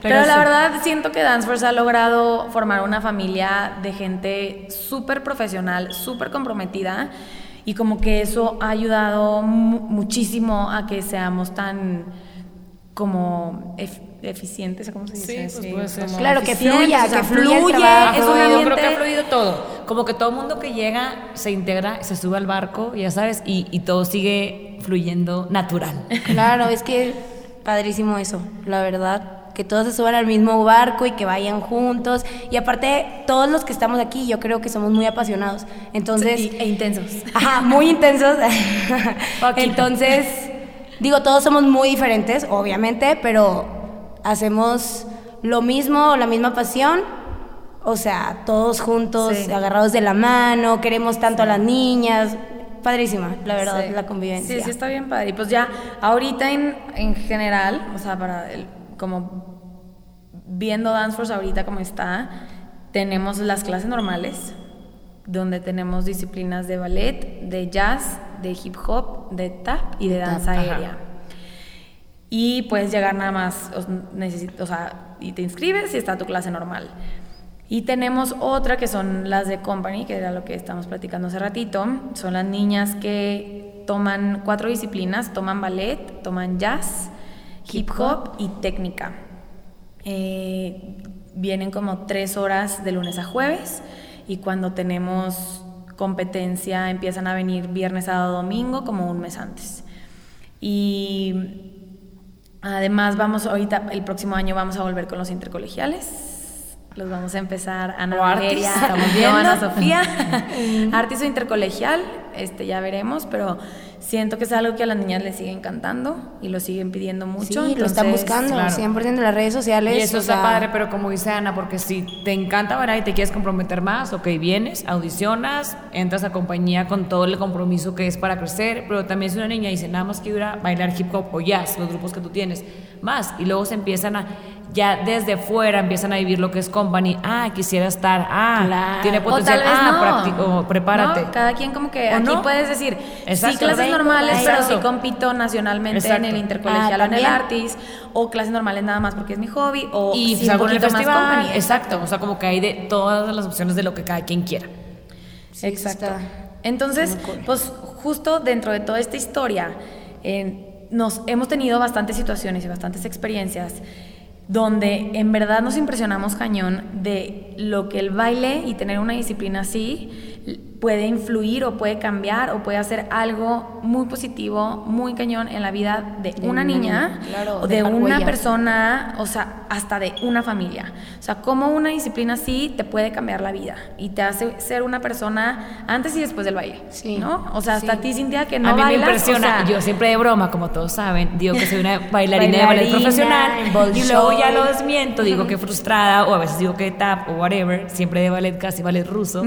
Speaker 1: Pero,
Speaker 2: Pero
Speaker 1: la verdad siento que Danceforce ha logrado formar una familia de gente súper profesional, súper comprometida y como que eso ha ayudado mu- muchísimo a que seamos tan como eficientes, ¿cómo se dice?
Speaker 2: Sí, pues puede ser.
Speaker 4: Claro, que fluya,
Speaker 1: o sea,
Speaker 4: que fluya el
Speaker 1: fluye,
Speaker 4: trabajo.
Speaker 1: es un ambiente...
Speaker 2: creo que ha fluido todo. Como que todo mundo que llega se integra, se sube al barco, ya sabes, y, y todo sigue fluyendo natural.
Speaker 4: Claro, es que padrísimo eso, la verdad. Que todos se suban al mismo barco y que vayan juntos. Y aparte, todos los que estamos aquí, yo creo que somos muy apasionados. Entonces,
Speaker 1: Sí, e intensos.
Speaker 4: Ajá, muy intensos.
Speaker 2: Poquito.
Speaker 4: Entonces, digo, todos somos muy diferentes, obviamente, pero hacemos lo mismo, la misma pasión. O sea, todos juntos,
Speaker 1: Sí.
Speaker 4: agarrados de la mano, queremos tanto a las niñas. Padrísima, la verdad,
Speaker 1: Sí.
Speaker 4: la convivencia.
Speaker 1: Sí, sí está bien padre. Y pues ya, ahorita en, en general, o sea, para el, como viendo Danceforce ahorita como está, tenemos las clases normales, donde tenemos disciplinas de ballet, de jazz, de hip hop, de tap y de danza
Speaker 2: ajá.
Speaker 1: aérea. Y puedes llegar nada más, o, o sea, y te inscribes y está tu clase normal. Y tenemos otra que son las de company, que era lo que estamos platicando hace ratito. Son las niñas que toman cuatro disciplinas, toman ballet, toman jazz, hip hop y técnica. Eh, vienen como tres horas de lunes a jueves y cuando tenemos competencia empiezan a venir viernes, sábado, domingo como un mes antes. Y Además, vamos ahorita, el próximo año vamos a volver con los intercolegiales. Los vamos a empezar Ana
Speaker 2: O Artis.
Speaker 1: Ana Sofía. Artis o intercolegial, este ya veremos, pero siento que es algo que a las niñas les sigue encantando y lo siguen pidiendo mucho.
Speaker 4: Sí, lo están buscando,
Speaker 2: claro.
Speaker 4: 100% en las redes sociales.
Speaker 2: Y eso está
Speaker 4: sea,
Speaker 2: padre, pero como dice Ana, porque si te encanta bailar y te quieres comprometer más, ok, vienes, audicionas, entras a compañía con todo el compromiso que es para crecer, pero también si una niña dice, nada más quiero ir a bailar hip hop o jazz, los grupos que tú tienes, más, y luego se empiezan a, ya desde fuera empiezan a vivir lo que es company, ah, quisiera estar, ah,
Speaker 4: Claro.
Speaker 2: tiene
Speaker 1: O
Speaker 2: potencial,
Speaker 1: tal vez
Speaker 2: ah,
Speaker 1: no.
Speaker 2: practi- o prepárate.
Speaker 1: No, cada quien como que
Speaker 2: ¿O
Speaker 1: aquí
Speaker 2: no?
Speaker 1: puedes decir,
Speaker 2: Exacto.
Speaker 1: sí clases normales, pero
Speaker 2: exacto.
Speaker 1: sí compito nacionalmente
Speaker 2: Exacto.
Speaker 1: en el intercolegial
Speaker 4: Ah,
Speaker 1: o en el artis, o clases normales nada más porque es mi hobby, o
Speaker 2: y
Speaker 1: sí, un
Speaker 2: en el
Speaker 1: poquito más
Speaker 2: festival,
Speaker 1: company.
Speaker 2: exacto, o sea, como que hay de todas las opciones de lo que cada quien quiera.
Speaker 4: Sí,
Speaker 1: Exacto. Entonces, pues justo dentro de toda esta historia, eh, nos hemos tenido bastantes situaciones y bastantes experiencias donde en verdad nos impresionamos cañón de lo que el baile y tener una disciplina así puede influir o puede cambiar o puede hacer algo muy positivo, muy cañón en la vida de,
Speaker 4: De
Speaker 1: una niña
Speaker 4: claro,
Speaker 1: o de una persona, o sea, hasta de una familia. O sea, cómo una disciplina así te puede cambiar la vida y te hace ser una persona antes y después del baile.
Speaker 4: Sí.
Speaker 1: ¿No? O sea, hasta
Speaker 4: Sí.
Speaker 1: a ti, Cintia, que no
Speaker 2: a mí
Speaker 1: bailas,
Speaker 2: me impresiona,
Speaker 1: o sea,
Speaker 2: yo siempre de broma, como todos saben, digo que soy una bailarina, de ballet profesional y luego ya lo desmiento, digo que frustrada o a veces digo que tap o whatever, siempre de ballet, casi ballet ruso,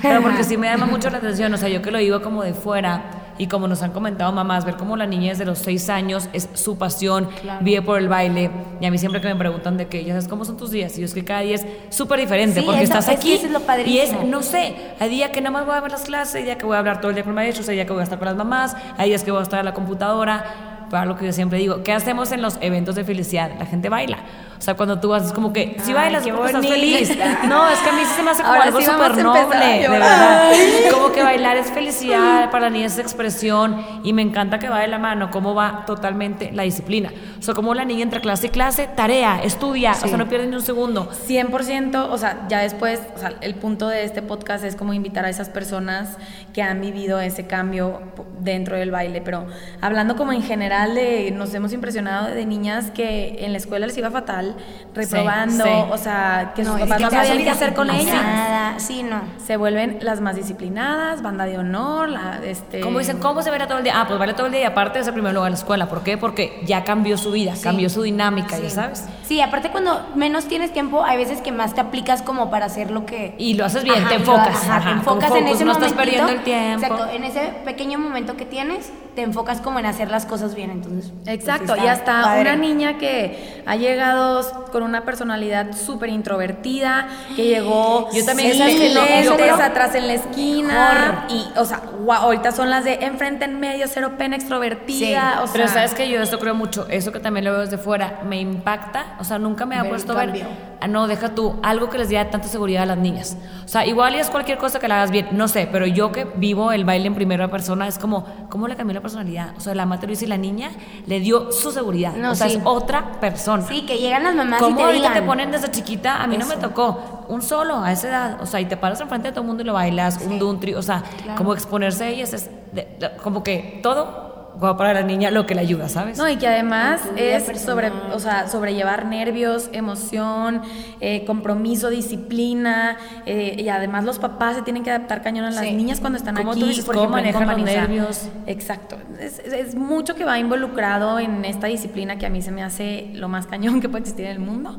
Speaker 2: pero porque sí me llama mucho la atención, o sea, yo que lo digo como de fuera y como nos han comentado mamás, ver cómo la niña desde los seis años es su pasión,
Speaker 4: Claro.
Speaker 2: vive por el baile y a mí siempre que me preguntan de que, ya sabes cómo son tus días, y yo es que cada día es súper diferente
Speaker 4: Sí,
Speaker 2: porque estás aquí
Speaker 4: eso es lo
Speaker 2: y es, no sé, hay días que nada más voy a ver las clases, hay días que voy a hablar todo el día con maestros, hay días que voy a estar con las mamás, hay días que voy a estar en la computadora. Para lo que yo siempre digo, ¿qué hacemos en los eventos de felicidad? La gente baila. O sea, cuando tú vas, es como que, si bailas, estás feliz. No, es que a mí sí se me hace como
Speaker 1: Ahora
Speaker 2: algo súper noble, de verdad. Como que bailar es felicidad, para la niña es expresión, y me encanta que va de la mano, cómo va totalmente la disciplina. O sea, como la niña entre clase y clase, tarea, estudia, o sea, no pierde ni un segundo.
Speaker 1: 100%, o sea, ya después, o sea, el punto de este podcast es como invitar a esas personas que han vivido ese cambio dentro del baile, pero hablando como en general de, nos hemos impresionado de niñas que en la escuela les iba fatal, reprobando,
Speaker 2: sí.
Speaker 1: o sea, que sus
Speaker 4: No, es
Speaker 1: papás
Speaker 4: que
Speaker 1: no
Speaker 4: te
Speaker 1: sabían qué hacer con ellas.
Speaker 4: disciplinada. Sí, no.
Speaker 1: Se vuelven las más disciplinadas, banda de honor, la, este...
Speaker 2: Como dicen, ¿cómo se verá todo el día? Ah, pues vale todo el día y aparte es el primer lugar en la escuela. ¿Por qué? Porque ya cambió su vida, cambió su dinámica, ya sabes.
Speaker 4: Sí, aparte cuando menos tienes tiempo, hay veces que más te aplicas como para hacer lo que...
Speaker 2: Y lo haces bien, te enfocas.
Speaker 4: ajá,
Speaker 2: ajá,
Speaker 4: te enfocas en
Speaker 2: focus,
Speaker 4: ese
Speaker 2: no estás perdiendo el tiempo.
Speaker 4: Exacto, en ese pequeño momento que tienes, te enfocas como en hacer las cosas bien, entonces. pues,
Speaker 1: Exacto, y hasta
Speaker 4: padre.
Speaker 1: una niña que ha llegado Que con una personalidad súper introvertida, que llegó
Speaker 2: Yo también, ¿sabes qué? No, yo creo-
Speaker 1: atrás en la esquina, y, o sea, guau, ahorita son las de enfrente en medio, cero pena, extrovertida,
Speaker 4: Sí,
Speaker 1: o sea...
Speaker 2: Pero sabes que yo esto creo mucho, eso que también lo veo desde fuera, me impacta, o sea, nunca me ha puesto a ver, ah, no, deja tú, algo que les diera tanta seguridad a las niñas. O sea, igual y es cualquier cosa que la hagas bien, no sé, pero yo que vivo el baile en primera persona, es como, ¿cómo le cambió la personalidad? O sea, la Mate Luis y la niña le dio su seguridad,
Speaker 4: No,
Speaker 2: o sea,
Speaker 4: sí.
Speaker 2: es otra persona.
Speaker 4: Sí, que llegan las mamás y
Speaker 2: ¿Cómo
Speaker 4: te
Speaker 2: ahorita
Speaker 4: digan.
Speaker 2: te ponen desde chiquita? A mí no me tocó. Un solo a esa edad. O sea, y te paras enfrente de todo el mundo y lo bailas. Un duntri. O sea, como exponerse a ellas es de- de- como que todo va para la niña lo que le ayuda, ¿sabes?
Speaker 1: No, y que además es sobre, o sea, sobrellevar nervios, emoción, eh, compromiso, disciplina, eh, y además los papás se tienen que adaptar cañón a las
Speaker 4: Sí.
Speaker 1: niñas cuando están aquí.
Speaker 2: tú dices,
Speaker 1: por
Speaker 2: cómo
Speaker 1: ejemplo,
Speaker 2: manejan los nervios.
Speaker 1: Exacto. Es, es- es mucho que va involucrado en esta disciplina que a mí se me hace lo más cañón que puede existir en el mundo.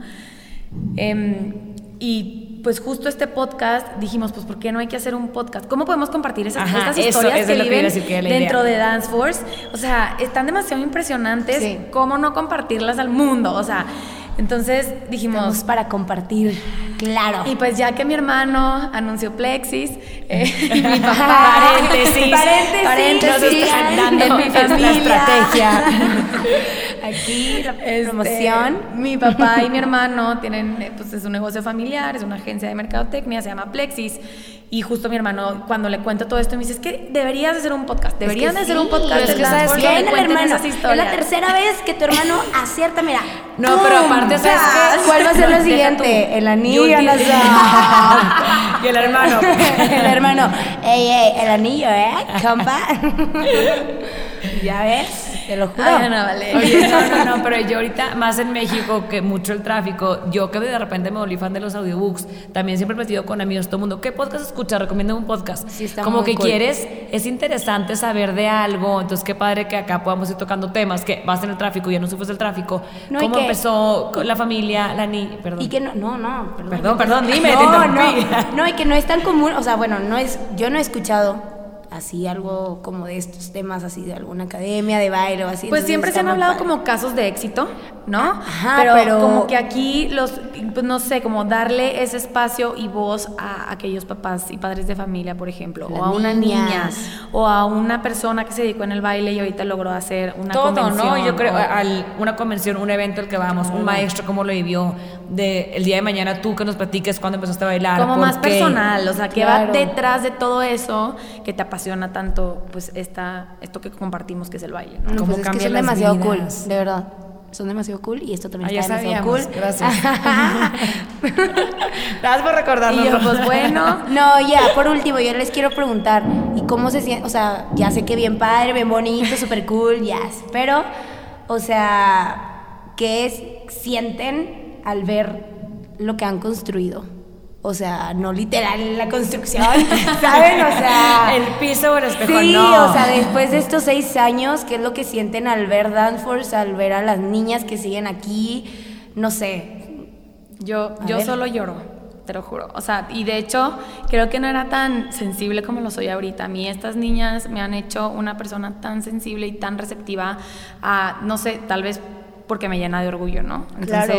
Speaker 1: Em, y pues justo este podcast dijimos, pues ¿por qué no hay que hacer un podcast? ¿Cómo podemos compartir esas,
Speaker 2: Ajá,
Speaker 1: estas historias
Speaker 2: eso
Speaker 1: que
Speaker 2: es
Speaker 1: viven
Speaker 2: decir, que era la idea.
Speaker 1: dentro de Dance Force? O sea, están demasiado impresionantes.
Speaker 4: Sí.
Speaker 1: ¿Cómo no compartirlas al mundo? O sea, entonces dijimos,
Speaker 4: Estamos para compartir. Claro.
Speaker 1: y pues ya que mi hermano anunció Plexis, eh, y mi papá,
Speaker 2: Paréntesis.
Speaker 4: Paréntesis.
Speaker 1: paréntesis, en mi familia.
Speaker 2: estrategia.
Speaker 4: Aquí la
Speaker 1: Este,
Speaker 4: promoción.
Speaker 1: Mi papá y mi hermano tienen, eh, pues es un negocio familiar, es una agencia de mercadotecnia, se llama Plexis. Y justo mi hermano, cuando le cuento todo esto, me dice, es que deberías hacer un podcast, deberían de hacer un podcast.
Speaker 2: Es que sabes que
Speaker 4: hermano. Es la tercera vez que tu hermano acierta, mira.
Speaker 2: No, pero aparte, ¿sabes qué?
Speaker 4: ¿Cuál va a ser
Speaker 1: Deja
Speaker 4: siguiente? El anillo.
Speaker 2: Y el hermano.
Speaker 4: el hermano. Ey, ey, el anillo, ¿eh? Compa. ya ves, te lo juro.
Speaker 1: Ay, Ana, vale.
Speaker 2: Oye, no, no, no, pero yo ahorita, más en México, que mucho el tráfico, yo que de repente me volví fan de los audiobooks, también siempre he metido con amigos, todo el mundo, ¿qué podcast escuchas? Recomiendo un podcast.
Speaker 4: Sí, está
Speaker 2: Como
Speaker 4: muy
Speaker 2: que
Speaker 4: cool.
Speaker 2: quieres, es interesante saber de algo, entonces qué padre que acá podamos ir tocando temas, que vas en el tráfico, ya no sufres del tráfico,
Speaker 4: No,
Speaker 2: cómo
Speaker 4: que-
Speaker 2: empezó la familia, la niña, perdón.
Speaker 4: Y que no, no, no, perdón.
Speaker 2: Perdón, perdón, dime,
Speaker 4: no, no, no, y que no es tan común, o sea, bueno, no es, yo no he escuchado así algo como de estos temas así de alguna academia de baile o así.
Speaker 1: Pues siempre se han hablado
Speaker 4: padre.
Speaker 1: como casos de éxito, ¿no?
Speaker 4: Ajá,
Speaker 1: pero,
Speaker 4: pero-
Speaker 1: como que aquí los, pues no sé, como darle ese espacio y voz a aquellos papás y padres de familia, por ejemplo,
Speaker 4: Las
Speaker 1: o a una niña,
Speaker 4: niñas.
Speaker 1: o a una persona que se dedicó en el baile y ahorita logró hacer una
Speaker 2: todo,
Speaker 1: convención.
Speaker 2: ¿no? Yo creo,
Speaker 1: o-
Speaker 2: al, una convención, un evento al que vamos, un maestro cómo lo vivió, de el día de mañana tú que nos platiques cuando empezaste a bailar.
Speaker 1: como más
Speaker 2: qué.
Speaker 1: personal, o sea, que va
Speaker 4: Claro.
Speaker 1: detrás de todo eso que te apasiona tanto, pues esta, esto que compartimos que es el baile, ¿no?
Speaker 4: No,
Speaker 2: Cómo
Speaker 4: pues es que son demasiado
Speaker 2: vidas.
Speaker 4: cool, de verdad. Son demasiado cool y esto también
Speaker 2: Ah,
Speaker 4: está demasiado cool.
Speaker 2: gracias. Gracias por recordarnos.
Speaker 1: Yo, pues bueno,
Speaker 4: No, ya, por último, yo les quiero preguntar, ¿y cómo se siente? O sea, ya sé que bien padre, bien bonito, súper cool, ya. pero, o sea, ¿qué es, sienten al ver lo que han construido? O sea, no literal la construcción, ¿saben? O sea...
Speaker 2: el piso o el espejo,
Speaker 4: Sí,
Speaker 2: no.
Speaker 4: o sea, después de estos seis años, ¿qué es lo que sienten al ver Danforce, al ver a las niñas que siguen aquí? No sé.
Speaker 1: Yo,
Speaker 4: A
Speaker 1: yo
Speaker 4: ver.
Speaker 1: solo lloro, te lo juro. O sea, y de hecho, creo que no era tan sensible como lo soy ahorita. A mí estas niñas me han hecho una persona tan sensible y tan receptiva a, no sé, tal vez porque me llena de orgullo, ¿no?
Speaker 4: Claro.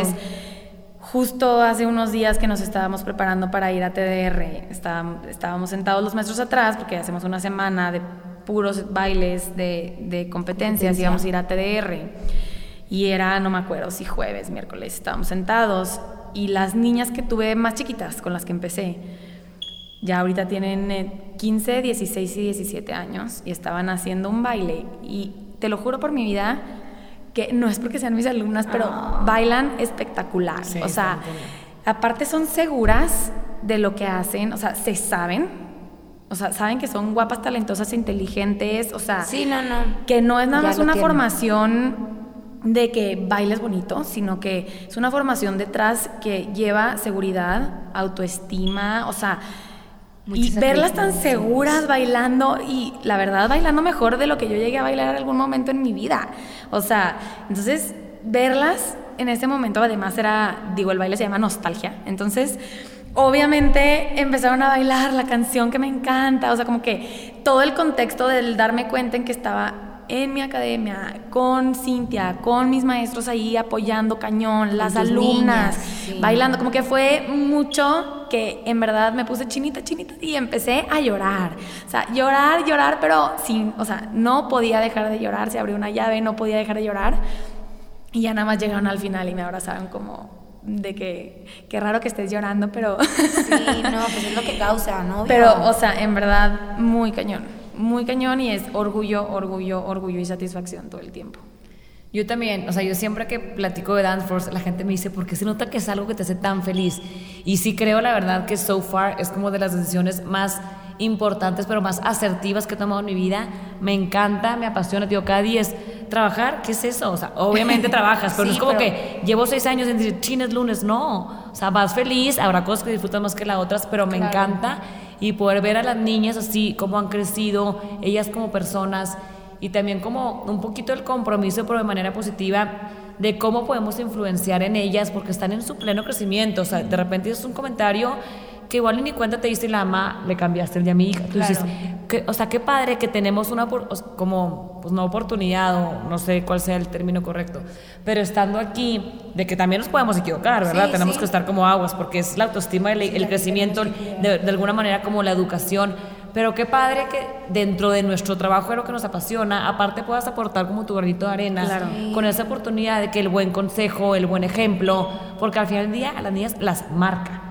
Speaker 1: Justo hace unos días que nos estábamos preparando para ir a TDR, estábamos, estábamos sentados los maestros atrás porque hacemos una semana de puros bailes de, de competencias,
Speaker 4: Competencia.
Speaker 1: íbamos a ir a TDR. Y era, no me acuerdo si jueves, miércoles, estábamos sentados y las niñas que tuve más chiquitas con las que empecé, ya ahorita tienen eh, 15, 16 y 17 años y estaban haciendo un baile y te lo juro por mi vida que no es porque sean mis alumnas, pero bailan espectacular.
Speaker 2: Sí,
Speaker 1: o sea, aparte son seguras de lo que hacen, o sea, se saben. O sea, saben que son guapas, talentosas, inteligentes, o sea,
Speaker 4: Sí, no, no.
Speaker 1: que no es nada
Speaker 4: Ya
Speaker 1: más una
Speaker 4: tienen.
Speaker 1: formación de que bailes bonito, sino que es una formación detrás que lleva seguridad, autoestima, o sea, y verlas tan seguras bailando y la verdad bailando mejor de lo que yo llegué a bailar en algún momento en mi vida. O sea, entonces verlas en ese momento además era, digo, el baile se llama nostalgia. Entonces, obviamente empezaron a bailar la canción que me encanta, o sea, como que todo el contexto del darme cuenta en que estaba en mi academia, con Cintia, con mis maestros ahí apoyando cañón, las alumnas,
Speaker 4: niñas, sí.
Speaker 1: bailando, como que fue mucho que en verdad me puse chinita, chinita y empecé a llorar. O sea, llorar, llorar, pero sin, o sea, no podía dejar de llorar, se abrió una llave, no podía dejar de llorar. Y ya nada más llegaron al final y me abrazaron como de que, qué raro que estés llorando, pero...
Speaker 4: Sí, no, pues es lo que causa, ¿no?
Speaker 1: Pero, o sea, en verdad, muy cañón. Muy cañón y es orgullo, orgullo, orgullo y satisfacción todo el tiempo.
Speaker 2: Yo también, o sea, yo siempre que platico de Dance Force, la gente me dice, ¿por qué se nota que es algo que te hace tan feliz? Y sí creo, la verdad, que so far es como de las decisiones más importantes, pero más asertivas que he tomado en mi vida. Me encanta, me apasiona, tío, cada día es trabajar, ¿qué es eso? O sea, obviamente trabajas, pero no
Speaker 4: Sí,
Speaker 2: es como
Speaker 4: pero-
Speaker 2: que llevo seis años en decir, chines lunes, no. O sea, vas feliz, habrá cosas que disfrutas más que las otras, pero me encanta. Y poder ver a las niñas así, cómo han crecido, ellas como personas, y también como un poquito el compromiso, pero de manera positiva, de cómo podemos influenciar en ellas, porque están en su pleno crecimiento. O sea, de repente es un comentario que igual ni cuenta te diste y la mamá le cambiaste el día a mi hija. Tú dices, que- o sea, qué padre que tenemos una, como, pues no oportunidad, o no sé cuál sea el término correcto, pero estando aquí, de que también nos podemos equivocar, ¿verdad?
Speaker 4: Sí,
Speaker 2: Tenemos
Speaker 4: sí.
Speaker 2: que estar como aguas, porque es la autoestima, el, el crecimiento, de, de alguna manera como la educación. Pero qué padre que dentro de nuestro trabajo de lo que nos apasiona, aparte puedas aportar como tu granito de arena,
Speaker 1: Claro.
Speaker 2: con esa oportunidad de que el buen consejo, el buen ejemplo, porque al final del día a las niñas las marca.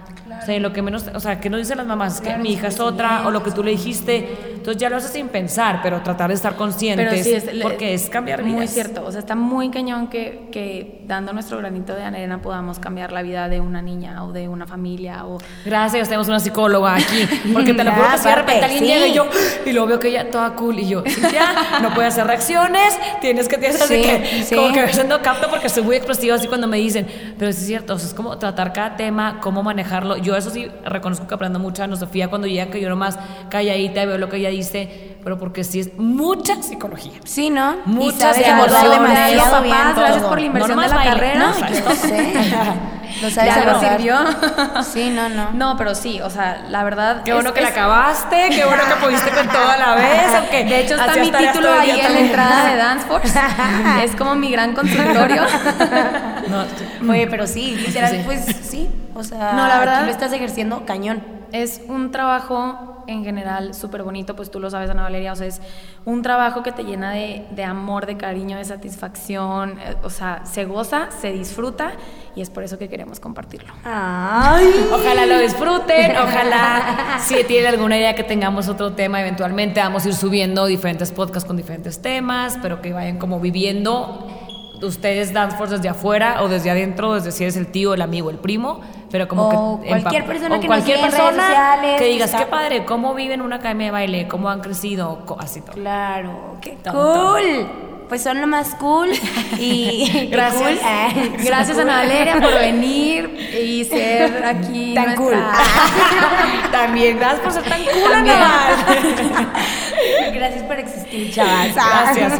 Speaker 2: O sea, lo que menos, o sea, que no dicen las mamás es que mi hija es otra, o lo que tú le dijiste, entonces ya lo haces sin pensar, pero tratar de estar conscientes,
Speaker 1: Pero sí, es,
Speaker 2: porque es cambiar vidas.
Speaker 1: Muy cierto, o sea, está muy cañón que, que dando nuestro granito de arena podamos cambiar la vida de una niña o de una familia o...
Speaker 2: Gracias, tenemos una psicóloga aquí. Porque te lo juro que de repente alguien
Speaker 4: sí.
Speaker 2: llega y yo, y luego veo que ella toda cool, y yo, ya, no puede hacer reacciones, tienes que, tienes así
Speaker 4: Sí,
Speaker 2: que, como que a veces no capto porque soy muy expresiva así cuando me dicen, pero sí es cierto, o sea, es como tratar cada tema, cómo manejarlo. Yo eso sí reconozco que aprendo mucho a Ana Sofía cuando llega que yo nomás calladita y veo lo que ella dice, pero porque sí es mucha psicología.
Speaker 4: Sí, ¿no?
Speaker 2: Muchas emociones.
Speaker 4: demasiado
Speaker 1: Papás, gracias
Speaker 4: todo.
Speaker 1: por la inversión
Speaker 2: No
Speaker 1: de la
Speaker 2: baile,
Speaker 1: carrera.
Speaker 2: no,
Speaker 4: Yo sé. Lo sabes
Speaker 1: Ya sirvió.
Speaker 4: Sí, no, no.
Speaker 1: No, pero sí, o sea, la verdad...
Speaker 2: Qué
Speaker 1: es-
Speaker 2: bueno que la
Speaker 1: es-
Speaker 2: acabaste, qué bueno que pudiste con toda la vez, aunque
Speaker 1: De hecho, está mi título
Speaker 2: todo
Speaker 1: ahí en la entrada de Dance Force. es como mi gran consultorio.
Speaker 2: No,
Speaker 4: Oye, pero sí, literal,
Speaker 2: Sí.
Speaker 4: pues sí. O sea,
Speaker 1: No, la verdad-
Speaker 4: aquí lo estás ejerciendo cañón.
Speaker 1: Es un trabajo en general súper bonito, pues tú lo sabes, Ana Valeria, o sea, es un trabajo que te llena de, de amor, de cariño, de satisfacción, eh, o sea, se goza, se disfruta y es por eso que queremos compartirlo.
Speaker 4: Ay.
Speaker 2: Ojalá lo disfruten, ojalá si tienen alguna idea que tengamos otro tema, eventualmente vamos a ir subiendo diferentes podcasts con diferentes temas, pero que vayan como viviendo ustedes Dance Force desde afuera o desde adentro, desde si eres el tío, el amigo, el primo, pero como
Speaker 4: O
Speaker 2: que
Speaker 4: cualquier persona
Speaker 2: o
Speaker 4: que nos
Speaker 2: cualquier
Speaker 4: siga en redes
Speaker 2: persona
Speaker 4: sociales,
Speaker 2: que digas qué padre, cómo viven en una academia de baile, cómo han crecido, así todo.
Speaker 4: Claro, qué cool. Pues son lo más cool y qué
Speaker 1: Gracias.
Speaker 4: cool.
Speaker 1: Gracias Ana Valeria por venir y ser aquí
Speaker 4: Tan
Speaker 1: nuestra-
Speaker 2: También gracias por ser tan cool,
Speaker 1: También.
Speaker 2: Ana.
Speaker 4: Gracias por existir, chavas.
Speaker 2: Gracias.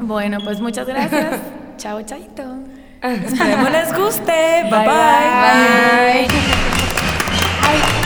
Speaker 1: Bueno, pues muchas gracias. Chao, chaito.
Speaker 2: Esperemos les guste. bye.
Speaker 4: Bye.
Speaker 1: Bye.
Speaker 4: Ay,